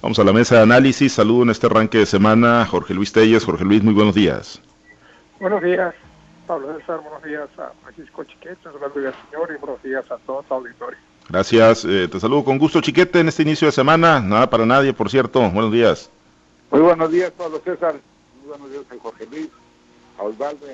Vamos a la mesa de análisis. Saludo en este arranque de semana Jorge Luis Telles. Jorge Luis, muy buenos días. Buenos días, Pablo César. Buenos días a Francisco Chiquete, buenos días, señor, y buenos días a todos los auditores. Gracias. Eh, te saludo con gusto, Chiquete, en este inicio de semana. Nada para nadie, por cierto. Buenos días. Muy buenos días, Pablo César. Muy buenos días a Jorge Luis, a Osvaldo,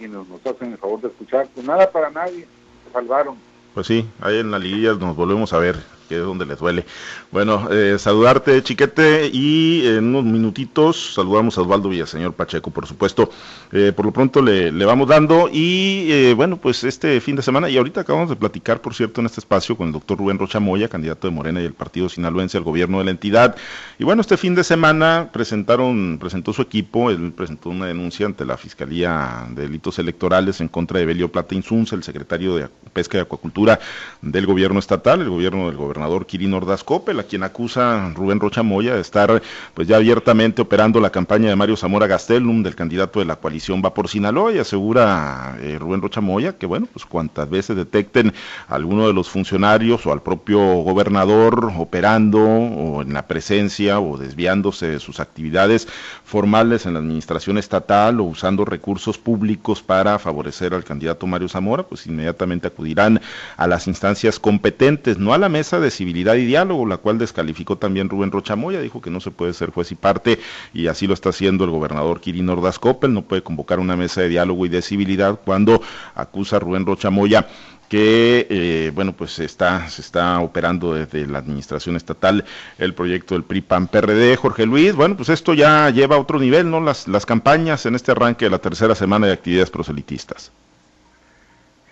y nos, nos hacen el favor de escuchar. Pues nada para nadie. Se salvaron. Pues sí, ahí en la liguilla nos volvemos a ver que es donde les duele. Bueno, eh, saludarte, Chiquete, y en unos minutitos saludamos a Osvaldo Villaseñor Pacheco, por supuesto. Eh, por lo pronto le, vamos dando, y eh, bueno, pues este fin de semana, y ahorita acabamos de platicar, por cierto, en este espacio con el doctor Rubén Rocha Moya, candidato de Morena y el Partido Sinaloense al gobierno de la entidad. Y bueno, este fin de semana presentaron, presentó su equipo, él presentó una denuncia ante la Fiscalía de Delitos Electorales en contra de Belio Plata Insunza, el secretario de Pesca y Acuacultura del gobierno estatal, el gobierno del gobernador gobernador Quirino Ordaz a quien acusa Rubén Rocha Moya de estar pues ya abiertamente operando la campaña de Mario Zamora Gastelum, del candidato de la coalición Va por Sinaloa, y asegura eh, Rubén Rocha Moya que bueno, pues cuantas veces detecten a alguno de los funcionarios o al propio gobernador operando o en la presencia o desviándose de sus actividades formales en la administración estatal o usando recursos públicos para favorecer al candidato Mario Zamora, pues inmediatamente acudirán a las instancias competentes, no a la mesa de civilidad y diálogo, la cual descalificó también Rubén Rochamoya, dijo que no se puede ser juez y parte, y así lo está haciendo el gobernador Quirino Ordaz Coppel, no puede convocar una mesa de diálogo y de civilidad cuando acusa a Rubén Rochamoya que eh, bueno pues está se está operando desde la administración estatal el proyecto del PRI PAN PRD Jorge Luis bueno pues esto ya lleva a otro nivel no las las campañas en este arranque de la tercera semana de actividades proselitistas.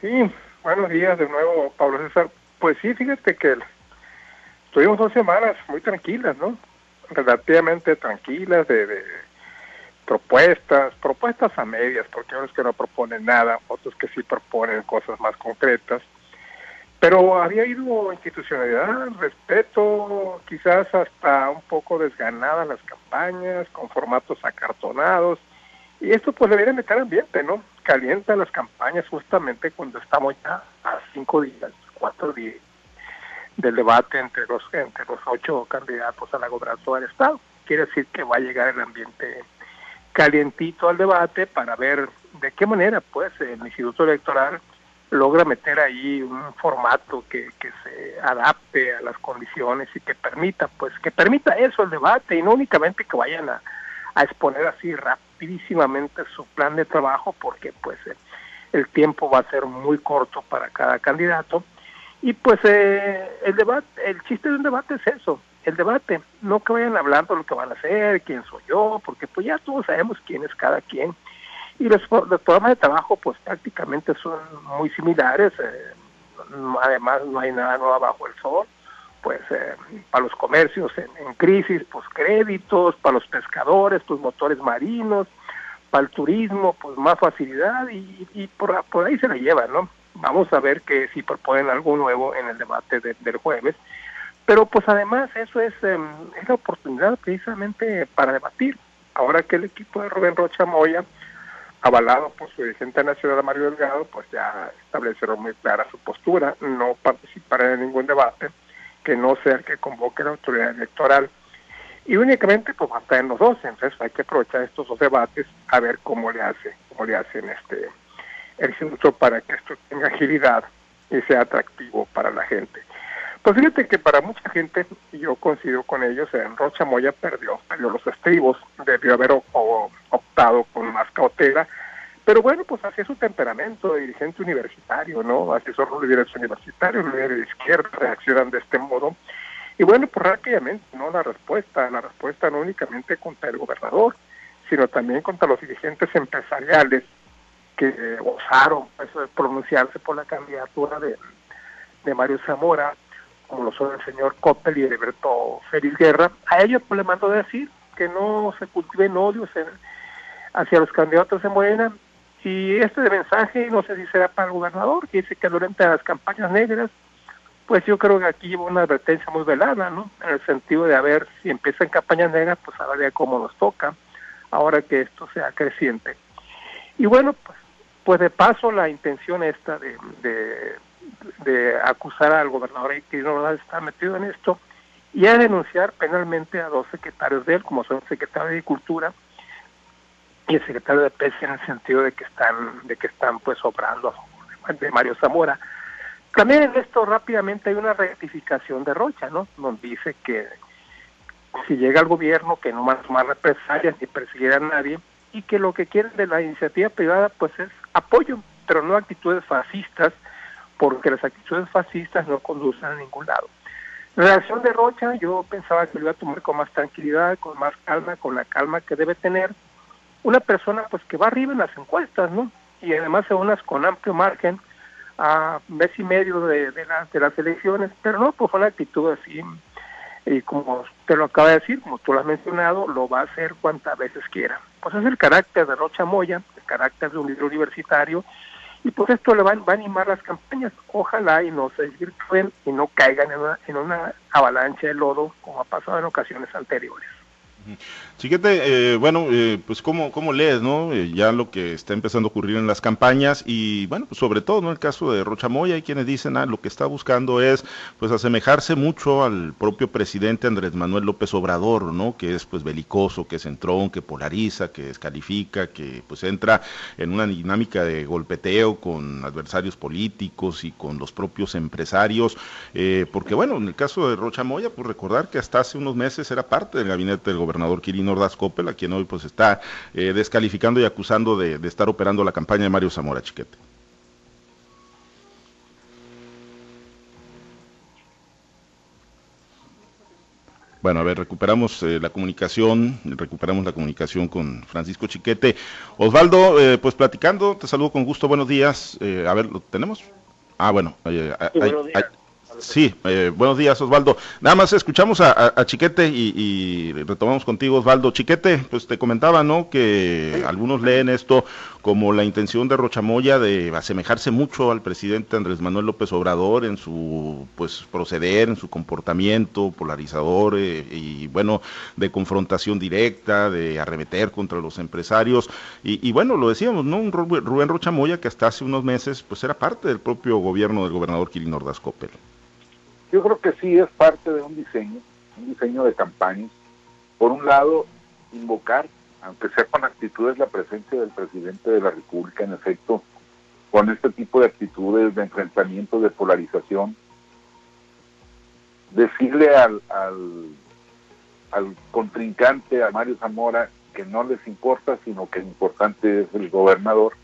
Sí buenos días de nuevo Pablo César. Pues sí fíjate que Tuvimos dos semanas muy tranquilas, ¿no? Relativamente tranquilas de, propuestas, propuestas a medias, porque unos que no proponen nada, otros que sí proponen cosas más concretas. Pero había ido institucionalidad, respeto, quizás hasta un poco desganadas las campañas, con formatos acartonados. Y esto pues debería meter ambiente, ¿no? Calienta las campañas justamente cuando estamos ya a cinco días, cuatro días del debate entre los entre los ocho candidatos a la gobernación del estado. Quiere decir que va a llegar el ambiente calientito al debate para ver de qué manera pues el Instituto Electoral logra meter ahí un formato que, que se adapte a las condiciones y que permita pues que permita eso el debate y no únicamente que vayan a, a exponer así rapidísimamente su plan de trabajo porque pues el tiempo va a ser muy corto para cada candidato y pues eh, el debate, el chiste de un debate es eso, el debate, no que vayan hablando lo que van a hacer, quién soy yo, porque pues ya todos sabemos quién es cada quien. Y los, los programas de trabajo pues prácticamente son muy similares, eh, además no hay nada nuevo bajo el sol, pues eh, para los comercios en, crisis, pues créditos, para los pescadores, pues motores marinos, para el turismo, pues más facilidad y, y por, por ahí se la llevan, ¿no? Vamos a ver que si proponen algo nuevo en el debate del jueves. Pero pues además eso es, em, es la oportunidad precisamente para debatir. Ahora que el equipo de Rubén Rocha Moya, avalado por su dirigente nacional Mario Delgado, pues ya establecieron muy clara su postura, no participar en ningún debate que no sea que convoque la autoridad electoral. Y únicamente pues hasta en los dos, entonces hay que aprovechar estos dos debates a ver cómo le hace, cómo le hacen este el instituto para que esto tenga agilidad y sea atractivo para la gente. Pues fíjate que para mucha gente, y yo coincido con ellos, en Rocha Moya perdió, perdió los estribos, debió haber optado con más cautela, pero bueno, pues es su temperamento de dirigente universitario, ¿no? Asesor de líderes universitarios, líderes de izquierda reaccionan de este modo. Y bueno, pues rápidamente, ¿no? La respuesta, la respuesta no únicamente contra el gobernador, sino también contra los dirigentes empresariales que osaron pues, pronunciarse por la candidatura de, Mario Zamora, como lo son el señor Coppel y Heriberto Félix Guerra, a ellos pues, le mando decir que no se cultiven odios hacia los candidatos de Morena. Y este mensaje, no sé si será para el gobernador, que dice que durante las campañas negras, pues yo creo que aquí lleva una advertencia muy velada, ¿no? En el sentido de a ver si empiezan campañas negras, pues a ver cómo nos toca, ahora que esto sea creciente. Y bueno, pues pues de paso la intención esta de, de, acusar al gobernador que no está metido en esto y a denunciar penalmente a dos secretarios de él, como son el secretario de Agricultura y el secretario de Pesca en el sentido de que están de que están pues obrando a favor de Mario Zamora. También en esto rápidamente hay una rectificación de Rocha, ¿no? Donde dice que si llega al gobierno que no va a represalias ni perseguir a nadie y que lo que quieren de la iniciativa privada pues es apoyo, pero no actitudes fascistas, porque las actitudes fascistas no conducen a ningún lado. La reacción de Rocha yo pensaba que lo iba a tomar con más tranquilidad, con más calma, con la calma que debe tener una persona pues que va arriba en las encuestas, ¿no? Y además se unas con amplio margen a mes y medio de, de, de las elecciones, pero no, pues fue una actitud así y como te lo acaba de decir, como tú lo has mencionado, lo va a hacer cuantas veces quiera. Pues es el carácter de Rocha Moya, carácter de un líder universitario, y pues esto le va, va, a animar las campañas. Ojalá y no se desvirtúen y no caigan en una, en una avalancha de lodo como ha pasado en ocasiones anteriores. Chiquete, eh, bueno, eh, pues ¿cómo, cómo lees, ¿no? Eh, ya lo que está empezando a ocurrir en las campañas y bueno, pues sobre todo, ¿no? El caso de Rochamoya, hay quienes dicen, ah, lo que está buscando es pues asemejarse mucho al propio presidente Andrés Manuel López Obrador, ¿no? Que es pues belicoso, que es entrón, que polariza, que descalifica, que pues entra en una dinámica de golpeteo con adversarios políticos y con los propios empresarios, porque bueno, en el caso de Rochamoya, pues recordar que hasta hace unos meses era parte del gabinete del gobernador Quirino Ordaz Coppel, a quien hoy pues está eh, descalificando y acusando de, de, estar operando la campaña de Mario Zamora Chiquete. Bueno, a ver, recuperamos eh, la comunicación, recuperamos la comunicación con Francisco Chiquete. Osvaldo, eh, pues platicando, te saludo con gusto, buenos días. Eh, a ver, ¿lo tenemos? Ah, bueno, días. Sí, eh, buenos días Osvaldo. Nada más escuchamos a, Chiquete y, retomamos contigo Osvaldo. Chiquete, pues te comentaba, ¿no? Que algunos leen esto como la intención de Rochamoya de asemejarse mucho al presidente Andrés Manuel López Obrador en su pues proceder, en su comportamiento polarizador eh, y bueno, de confrontación directa, de arremeter contra los empresarios. Y, y, bueno, lo decíamos, ¿no? Un Rubén Rochamoya que hasta hace unos meses pues era parte del propio gobierno del gobernador Quirino Ordaz Coppel. Yo creo que sí es parte de un diseño, un diseño de campañas. Por un lado, invocar, aunque sea con actitudes, la presencia del presidente de la República, en efecto, con este tipo de actitudes de enfrentamiento, de polarización, decirle al, al, contrincante, a Mario Zamora, que no les importa, sino que lo importante es el gobernador,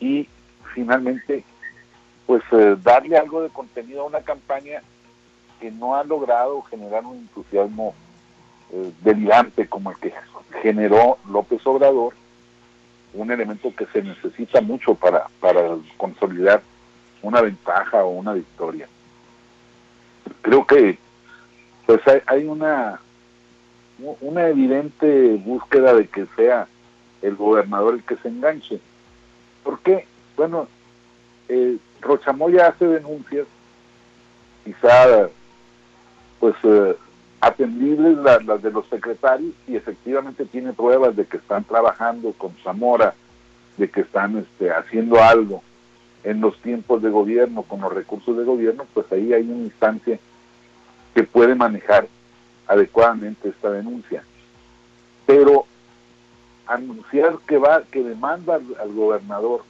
y finalmente pues eh, darle algo de contenido a una campaña que no ha logrado generar un entusiasmo eh, delirante como el que generó López Obrador, un elemento que se necesita mucho para, para consolidar una ventaja o una victoria. Creo que pues hay, hay una una evidente búsqueda de que sea el gobernador el que se enganche. ¿Por qué? Bueno, eh, Rochamoya hace denuncias, quizá pues eh, atendibles las, de los secretarios y efectivamente tiene pruebas de que están trabajando con Zamora, de que están este, haciendo algo en los tiempos de gobierno, con los recursos de gobierno, pues ahí hay una instancia que puede manejar adecuadamente esta denuncia. Pero anunciar que va, que demanda al, al gobernador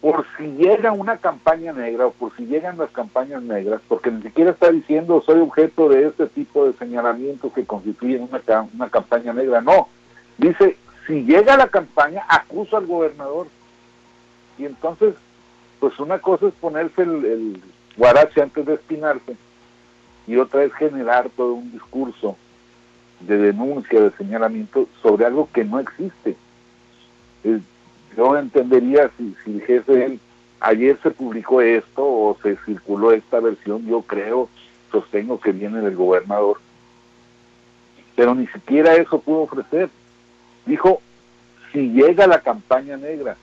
por si llega una campaña negra o por si llegan las campañas negras, porque ni siquiera está diciendo soy objeto de este tipo de señalamientos que constituyen una, una campaña negra, no, dice si llega la campaña acusa al gobernador y entonces pues una cosa es ponerse el, el guarache antes de espinarse y otra es generar todo un discurso de denuncia, de señalamiento sobre algo que no existe. Yo entendería si, si dijese él, ayer se publicó esto o se circuló esta versión, yo creo, sostengo que viene del gobernador, pero ni siquiera eso pudo ofrecer. Dijo, si llega la campaña negra,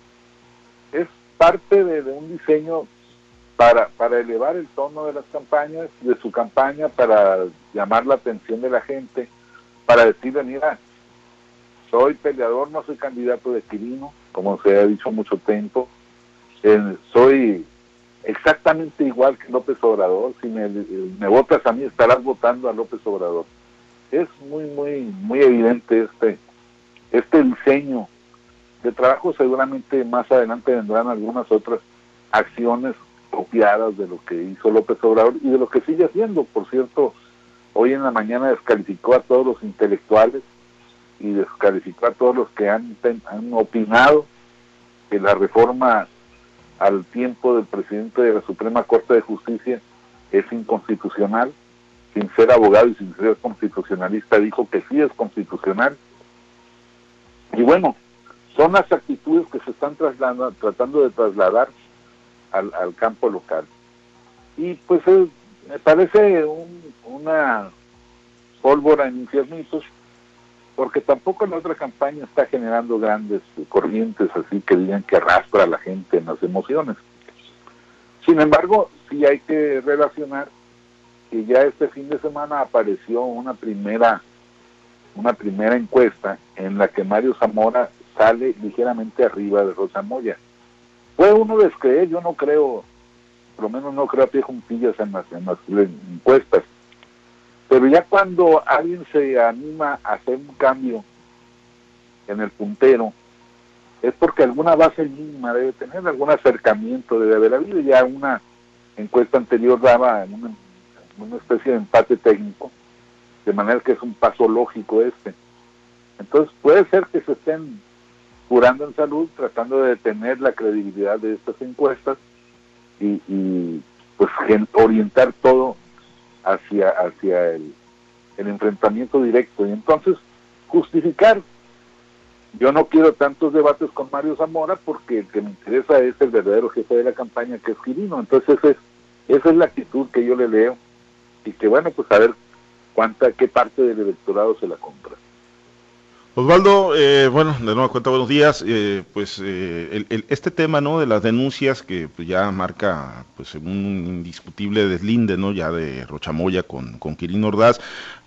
es parte de, un diseño para, para elevar el tono de las campañas, de su campaña, para llamar la atención de la gente, para decirle, mira, soy peleador, no soy candidato de Quirino, como se ha dicho mucho tiempo. Eh, soy exactamente igual que López Obrador. Si me, me votas a mí, estarás votando a López Obrador. Es muy, muy, muy evidente este, este diseño de trabajo. Seguramente más adelante vendrán algunas otras acciones copiadas de lo que hizo López Obrador y de lo que sigue haciendo. Por cierto, hoy en la mañana descalificó a todos los intelectuales y descalificó a todos los que han, han opinado que la reforma al tiempo del presidente de la Suprema Corte de Justicia es inconstitucional. Sin ser abogado y sin ser constitucionalista, dijo que sí es constitucional. Y bueno, son las actitudes que se están tratando de trasladar al, campo local. Y pues me parece una pólvora en infiernitos porque tampoco la otra campaña está generando grandes corrientes así que digan que arrastra a la gente en las emociones. Sin embargo, sí hay que relacionar que ya este fin de semana apareció una primera una primera encuesta en la que Mario Zamora sale ligeramente arriba de Rosa Moya. Puede uno descreer, yo no creo, por lo menos no creo a pie juntillas en las, en las encuestas, pero ya cuando alguien se anima a hacer un cambio en el puntero, es porque alguna base mínima debe tener, algún acercamiento debe haber habido. Ya una encuesta anterior daba una, especie de empate técnico, de manera que es un paso lógico este. Entonces puede ser que se estén curando en salud, tratando de detener la credibilidad de estas encuestas y, y pues orientar todo hacia, hacia el, enfrentamiento directo. Y entonces, justificar. Yo no quiero tantos debates con Mario Zamora porque el que me interesa es el verdadero jefe de la campaña, que es Quirino. Entonces, esa es, esa es la actitud que yo le leo. Y que, bueno, pues a ver cuánta, qué parte del electorado se la compra. Osvaldo, eh, bueno, de nuevo cuenta, buenos días. Eh, pues eh, este tema, ¿no? De las denuncias que pues, ya marca, pues, un indiscutible deslinde, ¿no? Ya de Rochamoya con, con Quirino Ordaz,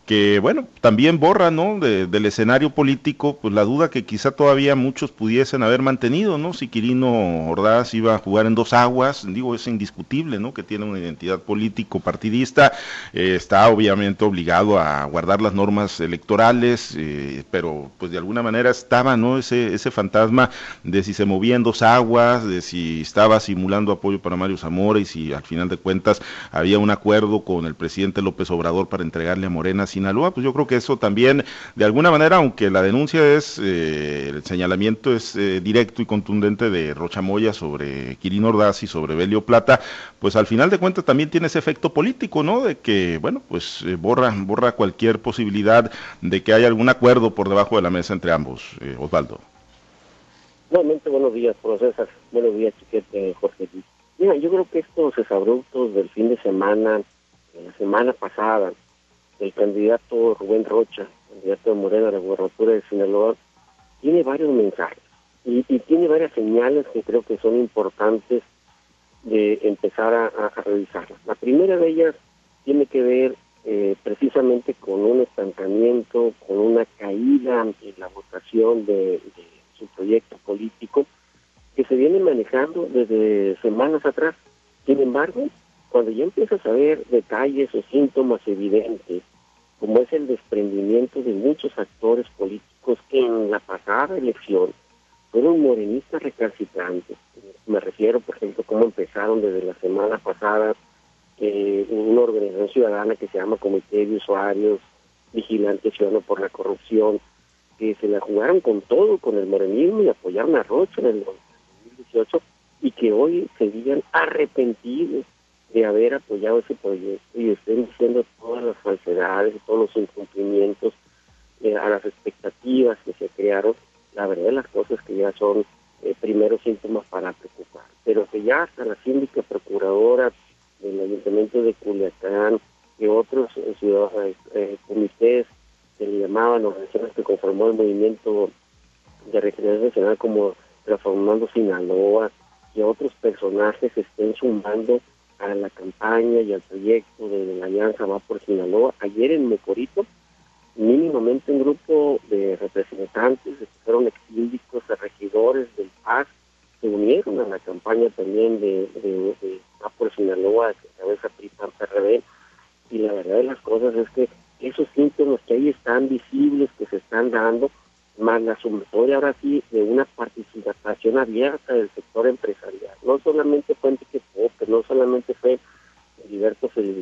que bueno, también borra, ¿no? del escenario político, pues la duda que quizá todavía muchos pudiesen haber mantenido, ¿no? Si Quirino Ordaz iba a jugar en dos aguas, digo, es indiscutible, ¿no? Que tiene una identidad político partidista, eh, está obviamente obligado a guardar las normas electorales, eh, pero pues de alguna manera estaba, ¿no? Ese, ese fantasma de si se movía en dos aguas, de si estaba simulando apoyo para Mario Zamora y si al final de cuentas había un acuerdo con el presidente López Obrador para entregarle a Morena Sinaloa, pues yo creo que eso también, de alguna manera, aunque la denuncia es, eh, el señalamiento es eh, directo y contundente de Rochamoya sobre Quirino Ordaz y sobre Belio Plata, pues al final de cuentas también tiene ese efecto político, ¿no? De que, bueno, pues eh, borra, borra cualquier posibilidad de que haya algún acuerdo por debajo de la mesa entre ambos, Osvaldo. Nuevamente, buenos días, César. Buenos días, Chiquete, Jorge. Mira, yo creo que estos exabruptos del fin de semana, la semana pasada, el candidato Rubén Rocha, candidato de Morena a la gubernatura de Sinaloa, tiene varios mensajes y, tiene varias señales que creo que son importantes de empezar a, revisar. La primera de ellas tiene que ver eh, precisamente con un estancamiento, con una caída en la votación de su proyecto político que se viene manejando desde semanas atrás. Sin embargo, cuando ya empiezas a ver detalles o síntomas evidentes, como es el desprendimiento de muchos actores políticos que en la pasada elección fueron morenistas recalcitrantes. Me refiero, por ejemplo, cómo empezaron desde la semana pasada eh, una organización ciudadana que se llama Comité de Usuarios Vigilantes Ciudadanos por la Corrupción, que se la jugaron con todo, con el morenismo y apoyaron a Rocha en el 2018 y que hoy se digan arrepentidos de haber apoyado ese proyecto y estén diciendo todas las falsedades, todos los incumplimientos eh, a las expectativas que se crearon, la verdad las cosas que ya son eh, primeros síntomas para preocupar, pero que ya hasta la síndica procuradora del Ayuntamiento de Culiacán y otros eh, ciudadanos, comités que le llamaban organizaciones que conformó el movimiento de regeneración nacional como Transformando Sinaloa y otros personajes estén sumando a la campaña y al proyecto de la Alianza Va por Sinaloa. Ayer en Mocorito, mínimamente un grupo de representantes, que fueron exíndicos, regidores del PAS, se unieron a la campaña también de, de, Va Sinaloa, que cabeza PRIPAN PRD, y la verdad de las cosas es que esos síntomas que ahí están visibles, que se están dando, más la sumatoria ahora sí de una participación abierta del sector empresarial. No solamente fue Enrique Pope, no solamente fue Heriberto Feliz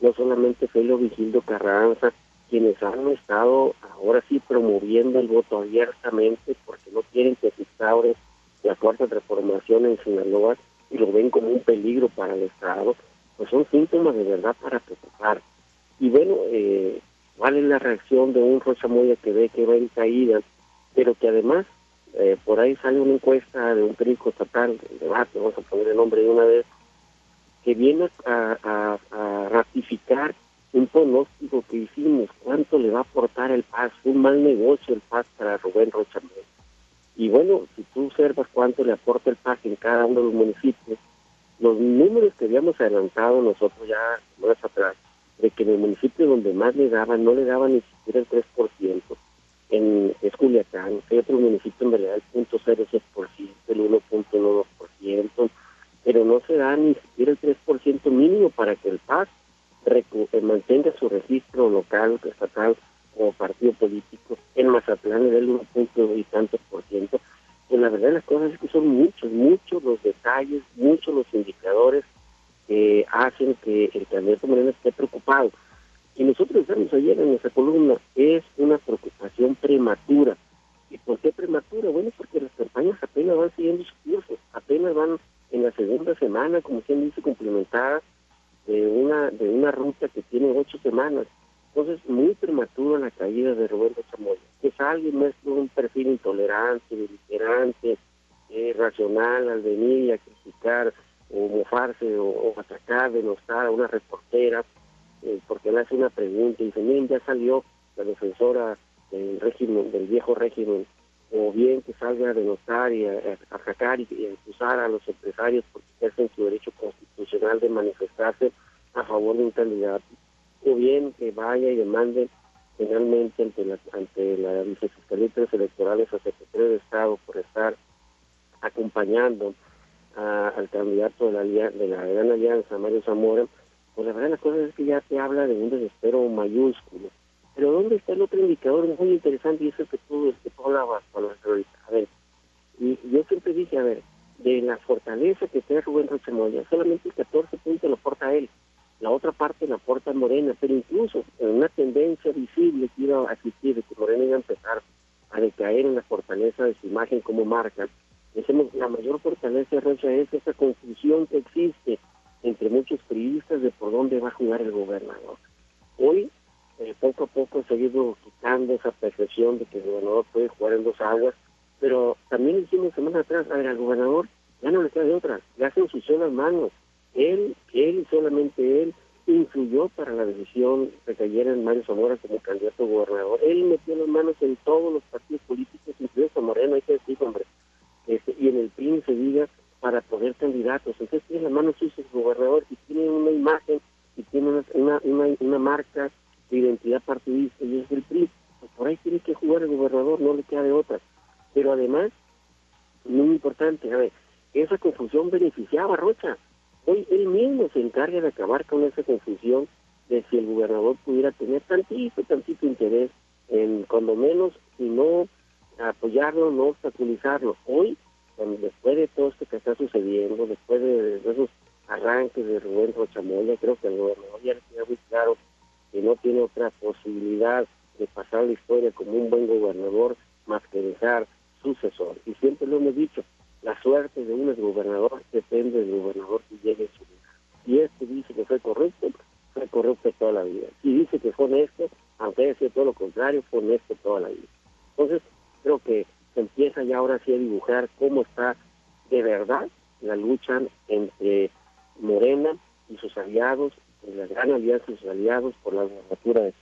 no solamente fue lo Vigildo Carranza, quienes han estado ahora sí promoviendo el voto abiertamente porque no quieren que se instaure la cuarta transformación en Sinaloa y lo ven como un peligro para el Estado, pues son síntomas de verdad para preocupar. Y bueno, eh, cuál es la reacción de un Rocha Moya que ve que va en caída, pero que además eh, por ahí sale una encuesta de un periódico estatal, debate, vamos a poner el nombre de una vez, que viene a, ratificar un pronóstico que hicimos, cuánto le va a aportar el PAS, un mal negocio el PAS para Rubén Rocha Y bueno, si tú observas cuánto le aporta el PAS en cada uno de los municipios, los números que habíamos adelantado nosotros ya más atrás, de que en el municipio donde más le daban, no le daban ni siquiera el 3%, en, es Culiacán, hay otro municipio en realidad el 0.06%, el 1.9%, pero no se da ni siquiera el 3% mínimo para que el PAS eh, mantenga su registro local, estatal o partido político en Mazatlán le del 1. y tantos por ciento. Pues la verdad las cosas es que son muchos, muchos los detalles, muchos los indicadores que hacen que el candidato Moreno esté preocupado. Y nosotros estamos ayer en nuestra columna, es una preocupación prematura. ¿Y por qué prematura? Bueno, porque las campañas apenas van siguiendo su curso, apenas van en la segunda semana, como quien dice, complementadas de una de una ruta que tiene ocho semanas. Entonces, muy prematuro la caída de Roberto Chamoya. Que es alguien muestra un perfil intolerante, beligerante, eh, racional al venir y a criticar o mofarse o, atacar, denostar a una reportera eh, porque le hace una pregunta y dice, miren, ya salió la defensora del régimen, del viejo régimen, o bien que salga a denostar y a, atacar y, y, a acusar a los empresarios porque ejercen su derecho constitucional de manifestarse a favor de un candidato, o bien que vaya y demande finalmente ante la, ante la Vicefiscalía Electorales a Secretario de Estado por estar acompañando al candidato de la, de la Gran Alianza, Mario Zamora, pues la verdad la cosa es que ya te habla de un desespero mayúsculo. Pero ¿dónde está el otro indicador muy interesante y eso que tú, que tú hablabas con A ver, y yo siempre dije, a ver, de la fortaleza que tiene Rubén Rocha solamente el 14 puntos lo aporta él, la otra parte la aporta Morena, pero incluso en una tendencia visible que iba a existir de que Morena iba a empezar a decaer en la fortaleza de su imagen como marca, decimos la mayor fortaleza de Rocha es esa confusión que existe entre muchos periodistas de por dónde va a jugar el gobernador. Hoy, eh, poco a poco, ha seguido quitando esa percepción de que el gobernador puede jugar en dos aguas pero también hicimos semanas atrás, a ver, al gobernador ya no le queda de otra, ya se ensució las manos. Él, él y solamente él influyó para la decisión de cayera en Mario Zamora como candidato a gobernador. Él metió las manos en todos los partidos políticos, incluso Moreno, hay que decir, hombre, este, y en el PRI se diga para poder candidatos. Entonces tiene las manos sucias el gobernador y tiene una imagen y tiene una, una, una, marca de identidad partidista y es el PRI. Pues por ahí tiene que jugar el gobernador, no le queda de otra. Pero además, muy importante, a ver, esa confusión beneficiaba a Rocha. Hoy él mismo se encarga de acabar con esa confusión de si el gobernador pudiera tener tantito, tantito interés en, cuando menos, y no apoyarlo, no obstaculizarlo. Hoy, después de todo esto que está sucediendo, después de, esos arranques de Rubén Rochamoya, creo que el gobernador ya le queda muy claro que no tiene otra posibilidad de pasar la historia como un buen gobernador más que dejar sucesor. Y siempre lo hemos dicho, la suerte de un gobernador depende del gobernador que llegue a su vida. Si este dice que fue correcto, fue corrupto toda la vida. Si dice que fue honesto, aunque haya sido todo lo contrario, fue honesto toda la vida. Entonces, creo que se empieza ya ahora sí a dibujar cómo está de verdad la lucha entre Morena y sus aliados, la gran alianza y sus aliados por la gobernatura de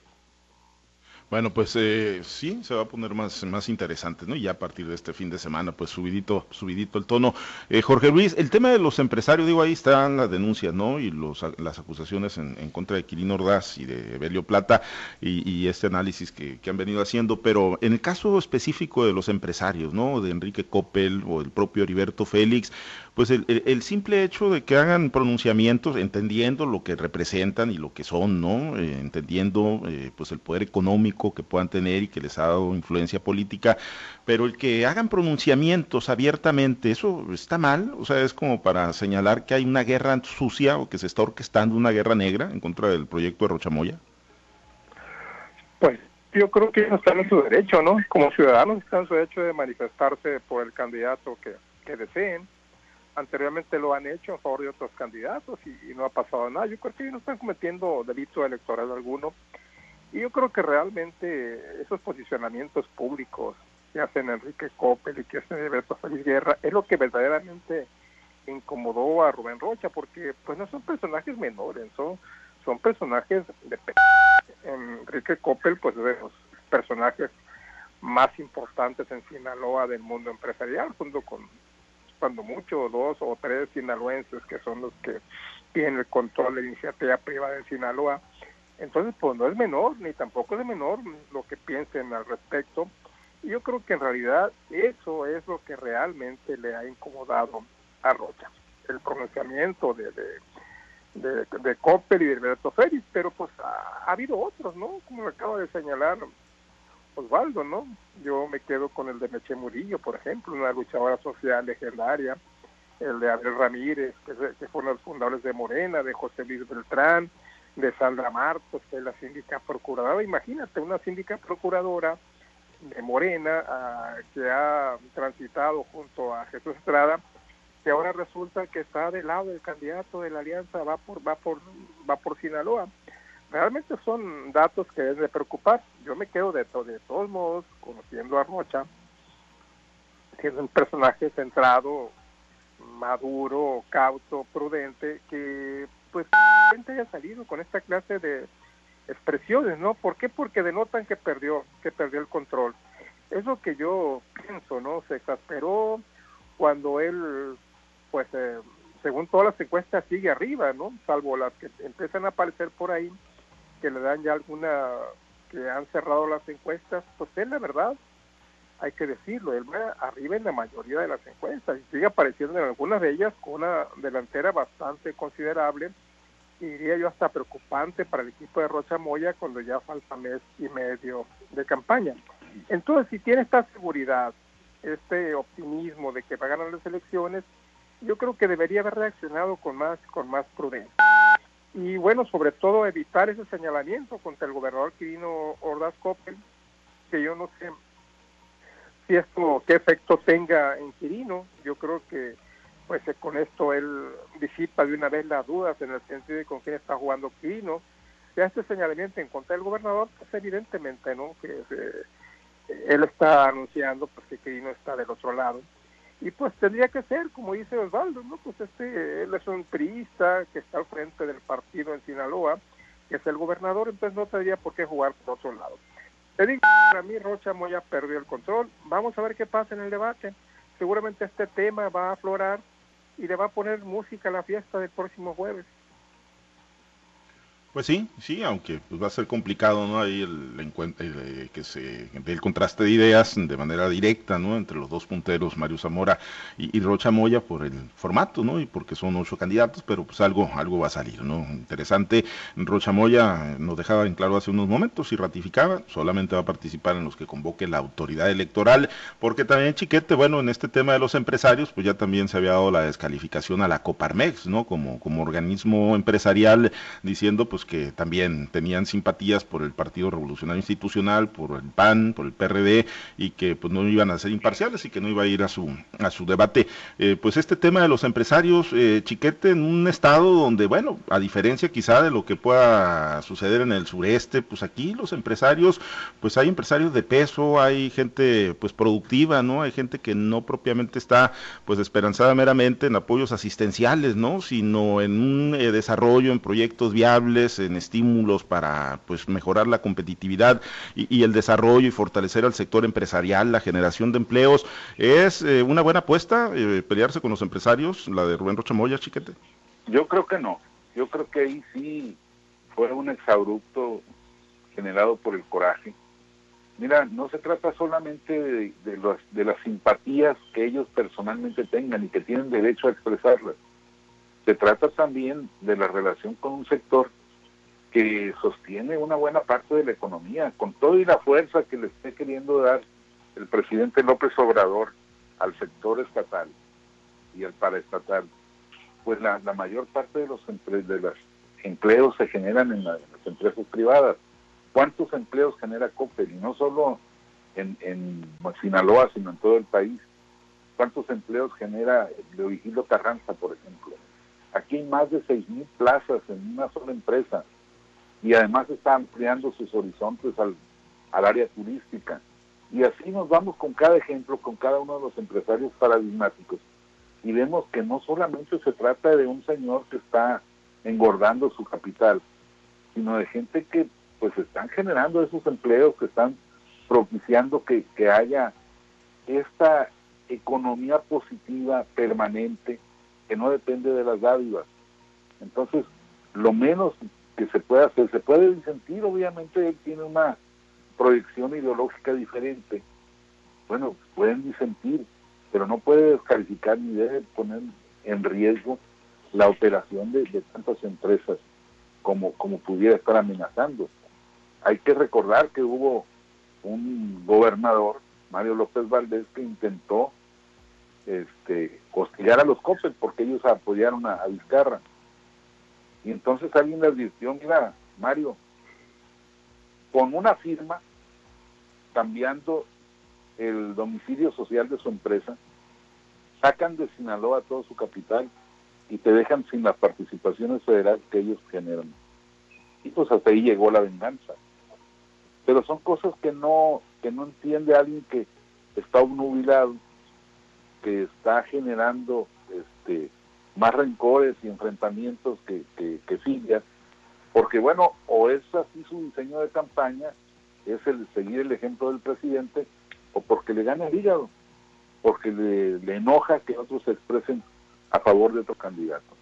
Bueno, pues eh, sí, se va a poner más, más interesante, ¿no? Y ya a partir de este fin de semana, pues subidito, subidito el tono. Eh, Jorge Luis, el tema de los empresarios, digo, ahí están las denuncias, ¿no? Y los, las acusaciones en, contra de Quirino Ordaz y de Belio Plata y, este análisis que, que, han venido haciendo, pero en el caso específico de los empresarios, ¿no? De Enrique Coppel o el propio Heriberto Félix, pues el, simple hecho de que hagan pronunciamientos entendiendo lo que representan y lo que son, ¿no? Eh, entendiendo eh, pues el poder económico que puedan tener y que les ha dado influencia política, pero el que hagan pronunciamientos abiertamente, eso está mal, o sea, es como para señalar que hay una guerra sucia o que se está orquestando una guerra negra en contra del proyecto de Rochamoya. Pues yo creo que están en su derecho, ¿no? Como ciudadanos están en su derecho de manifestarse por el candidato que deseen anteriormente lo han hecho a favor de otros candidatos y, no ha pasado nada. Yo creo que no están cometiendo delito electoral alguno. Y yo creo que realmente esos posicionamientos públicos que hacen Enrique Coppel y que hacen Alberto Félix Guerra es lo que verdaderamente incomodó a Rubén Rocha, porque pues no son personajes menores, son, son personajes de... Enrique Coppel pues de los personajes más importantes en Sinaloa del mundo empresarial, junto con cuando mucho, dos o tres sinaloenses que son los que tienen el control de la iniciativa privada en Sinaloa. Entonces, pues no es menor, ni tampoco es menor lo que piensen al respecto. Y yo creo que en realidad eso es lo que realmente le ha incomodado a Rocha, el pronunciamiento de, de, de, de y de Alberto Félix, pero pues ha, ha, habido otros, ¿no? Como lo acaba de señalar Osvaldo, ¿no? Yo me quedo con el de Meche Murillo, por ejemplo, una luchadora social legendaria, el de Abel Ramírez, que, que fue uno de los fundadores de Morena, de José Luis Beltrán, de Sandra Martos, que es la síndica procuradora. Imagínate, una síndica procuradora de Morena ah, que ha transitado junto a Jesús Estrada, que ahora resulta que está del lado del candidato de la alianza, va por, va por, va por Sinaloa realmente son datos que deben de preocupar. Yo me quedo de, de todos modos, conociendo a Rocha, siendo un personaje centrado, maduro, cauto, prudente, que pues gente haya salido con esta clase de expresiones, ¿no? ¿Por qué? Porque denotan que perdió, que perdió el control. Es lo que yo pienso, ¿no? Se exasperó cuando él, pues, eh, según todas las encuestas, sigue arriba, ¿no? Salvo las que empiezan a aparecer por ahí que le dan ya alguna, que han cerrado las encuestas, pues él la verdad, hay que decirlo, él va arriba en la mayoría de las encuestas y sigue apareciendo en algunas de ellas con una delantera bastante considerable y diría yo hasta preocupante para el equipo de Rocha Moya cuando ya falta mes y medio de campaña. Entonces, si tiene esta seguridad, este optimismo de que va a ganar las elecciones, yo creo que debería haber reaccionado con más, con más prudencia y bueno, sobre todo evitar ese señalamiento contra el gobernador Quirino Ordaz Coppel, que yo no sé si esto qué efecto tenga en Quirino, yo creo que pues con esto él disipa de una vez las dudas en el sentido de con quién está jugando Quirino, si este señalamiento en contra del gobernador, pues evidentemente no que eh, él está anunciando pues que Quirino está del otro lado y pues tendría que ser, como dice Osvaldo, ¿no? Pues este, él es un priista que está al frente del partido en Sinaloa, que es el gobernador, entonces no tendría por qué jugar por otro lado. Te digo, para mí Rocha Moya perdió el control, vamos a ver qué pasa en el debate, seguramente este tema va a aflorar y le va a poner música a la fiesta del próximo jueves. Pues sí, sí, aunque pues va a ser complicado, ¿no? Ahí el, encuentro, eh, que se el contraste de ideas de manera directa, ¿no? Entre los dos punteros, Mario Zamora y, Rocha Moya por el formato, ¿no? Y porque son ocho candidatos, pero pues algo, algo va a salir, ¿no? Interesante. Rocha Moya nos dejaba en claro hace unos momentos y ratificaba, solamente va a participar en los que convoque la autoridad electoral, porque también Chiquete, bueno, en este tema de los empresarios, pues ya también se había dado la descalificación a la Coparmex, ¿no? Como, como organismo empresarial, diciendo, pues que también tenían simpatías por el Partido Revolucionario Institucional, por el PAN, por el PRD y que pues no iban a ser imparciales y que no iba a ir a su a su debate. Eh, pues este tema de los empresarios, eh, Chiquete, en un estado donde, bueno, a diferencia quizá de lo que pueda suceder en el sureste, pues aquí los empresarios, pues hay empresarios de peso, hay gente pues productiva, ¿no? Hay gente que no propiamente está pues esperanzada meramente en apoyos asistenciales, ¿no? Sino en un eh, desarrollo, en proyectos viables, en estímulos para pues mejorar la competitividad y, el desarrollo y fortalecer al sector empresarial, la generación de empleos. ¿Es eh, una buena apuesta eh, pelearse con los empresarios, la de Rubén Rochamoya, chiquete? Yo creo que no. Yo creo que ahí sí fue un exabrupto generado por el coraje. Mira, no se trata solamente de, de las simpatías que ellos personalmente tengan y que tienen derecho a expresarlas se trata también de la relación con un sector que sostiene una buena parte de la economía, con todo y la fuerza que le esté queriendo dar el presidente López Obrador al sector estatal y al paraestatal, pues la, mayor parte de los, de los empleos se generan en, las empresas privadas. ¿Cuántos empleos genera Coppel? Y no solo en, en Sinaloa, sino en todo el país. ¿Cuántos empleos genera Leovigildo Carranza, por ejemplo? Aquí hay más de 6.000 plazas en una sola empresa y además está ampliando sus horizontes al, área turística. Y así nos vamos con cada ejemplo, con cada uno de los empresarios paradigmáticos. Y vemos que no solamente se trata de un señor que está engordando su capital, sino de gente que pues están generando esos empleos, que están propiciando que, que haya esta economía positiva permanente que no depende de las dádivas. Entonces, lo menos que se puede hacer, se puede disentir, obviamente él tiene una proyección ideológica diferente. Bueno, pueden disentir, pero no puede descalificar ni debe poner en riesgo la operación de, tantas empresas como, como pudiera estar amenazando. Hay que recordar que hubo un gobernador, Mario López Valdés, que intentó este, hostigar a los COPES porque ellos apoyaron a, Vizcarra. Y entonces alguien le advirtió, mira, Mario, con una firma, cambiando el domicilio social de su empresa, sacan de Sinaloa todo su capital y te dejan sin las participaciones federales que ellos generan. Y pues hasta ahí llegó la venganza. Pero son cosas que no, que no entiende alguien que está obnubilado que está generando este, más rencores y enfrentamientos que, que, porque bueno, o es así su diseño de campaña, es el seguir el ejemplo del presidente, o porque le gana el hígado, porque le enoja que otros se expresen a favor de otro candidato.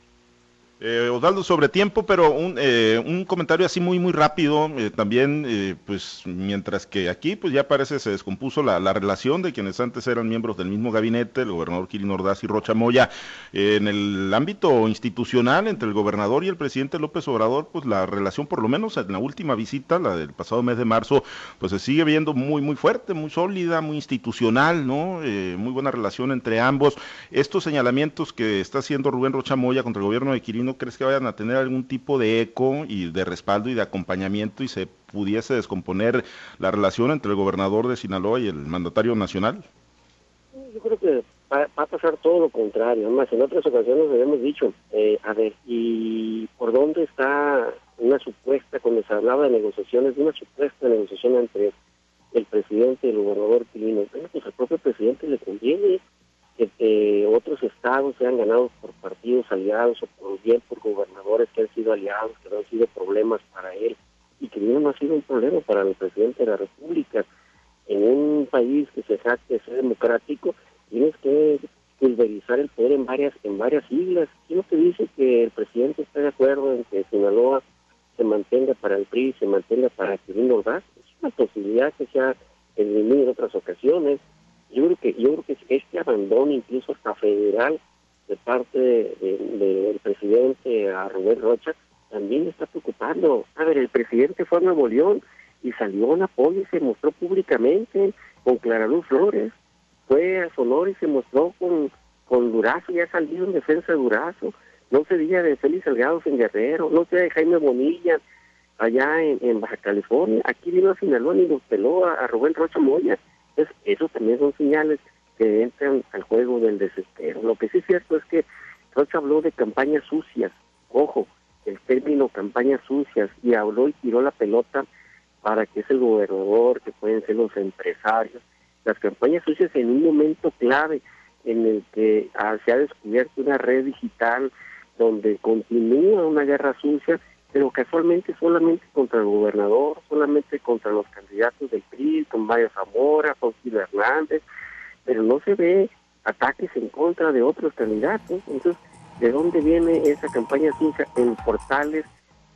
Eh, Osvaldo, sobre tiempo, pero un, eh, un, comentario así muy, muy rápido. Eh, también, eh, pues, mientras que aquí, pues ya parece se descompuso la, la, relación de quienes antes eran miembros del mismo gabinete, el gobernador Kirin Ordaz y Rocha Moya, en el ámbito institucional entre el gobernador y el presidente López Obrador, pues la relación, por lo menos en la última visita, la del pasado mes de marzo, pues se sigue viendo muy, muy fuerte, muy sólida, muy institucional, ¿no? muy buena relación entre ambos. Estos señalamientos que está haciendo Rubén Rocha Moya contra el gobierno de Kirin ¿no crees que vayan a tener algún tipo de eco y de respaldo y de acompañamiento y se pudiese descomponer la relación entre el gobernador de Sinaloa y el mandatario nacional? Yo creo que va, a pasar todo lo contrario. Además, en otras ocasiones habíamos dicho, eh, a ver, ¿y por dónde está una supuesta, cuando se hablaba de negociaciones, de una supuesta negociación entre el presidente y el gobernador Quilino? pues al propio presidente le conviene que otros estados sean ganados por partidos aliados o por bien por gobernadores que han sido aliados, que no han sido problemas para él y que no ha sido un problema para el presidente de la República. En un país que se jacte ser democrático, tienes que pulverizar el poder en varias en varias islas. ¿Quién te dice que el presidente está de acuerdo en que Sinaloa se mantenga para el PRI, se mantenga para Quirino Ordaz? Es una posibilidad que se ha en otras ocasiones yo creo que yo creo que este abandono incluso hasta federal de parte del presidente a Rubén Rocha también está preocupando. A ver, el presidente fue a Nuevo León y salió en apoyo y se mostró públicamente con Clara Luz Flores. Fue a Sonora y se mostró con, con Durazo, ya ha salido en defensa de Durazo. No se diga de Félix Salgado en Guerrero, no se de Jaime Bonilla allá en, Baja California. Aquí vino a Sinaloa y nos peló a, a Rubén Rocha Moya entonces, esos también son señales que entran al juego del desespero. Lo que sí es cierto es que Rocha habló de campañas sucias, ojo, el término campañas sucias, y habló y tiró la pelota para que es el gobernador, que pueden ser los empresarios. Las campañas sucias en un momento clave en el que ah, se ha descubierto una red digital donde continúa una guerra sucia pero casualmente solamente contra el gobernador, solamente contra los candidatos del PRI, con Mario Zamora, Gil Hernández, pero no se ve ataques en contra de otros candidatos. Entonces, ¿de dónde viene esa campaña sucia en portales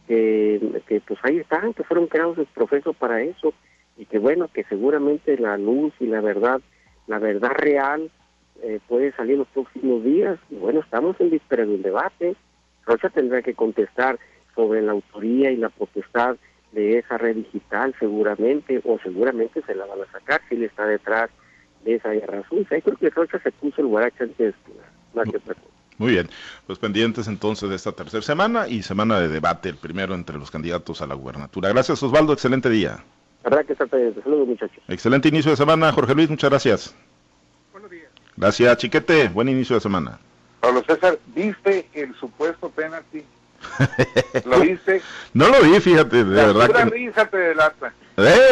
que, pues ahí están, que fueron creados el profeso para eso? y que bueno, que seguramente la luz y la verdad, la verdad real eh, puede salir los próximos días. Y bueno, estamos en víspera de un debate. Rocha tendrá que contestar sobre la autoría y la potestad de esa red digital seguramente, o seguramente se la van a sacar si él está detrás de esa guerra sucia. Y creo que Rocha se puso el guaracha antes de Muy bien, pues pendientes entonces de esta tercera semana y semana de debate, el primero entre los candidatos a la gubernatura. Gracias Osvaldo, excelente día. Habrá que estar Saludos, muchachos. Excelente inicio de semana, Jorge Luis, muchas gracias. Buenos días. Gracias, Chiquete. Buen inicio de semana. Pablo César, ¿viste el supuesto penalti? ¿Lo viste? No lo vi, fíjate, de verdad. que... risa te delata. ¿Eh?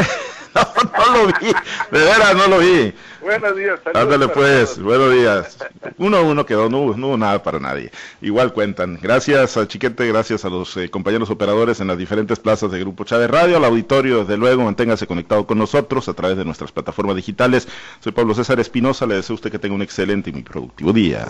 No, no lo vi, de veras no lo vi. Buenos días. Ándale pues, buenos días. Uno a uno quedó, no, hubo nada para nadie. Igual cuentan. Gracias a Chiquete, gracias a los eh, compañeros operadores en las diferentes plazas de Grupo Chávez Radio, al auditorio, desde luego, manténgase conectado con nosotros a través de nuestras plataformas digitales. Soy Pablo César Espinosa, le deseo a usted que tenga un excelente y muy productivo día.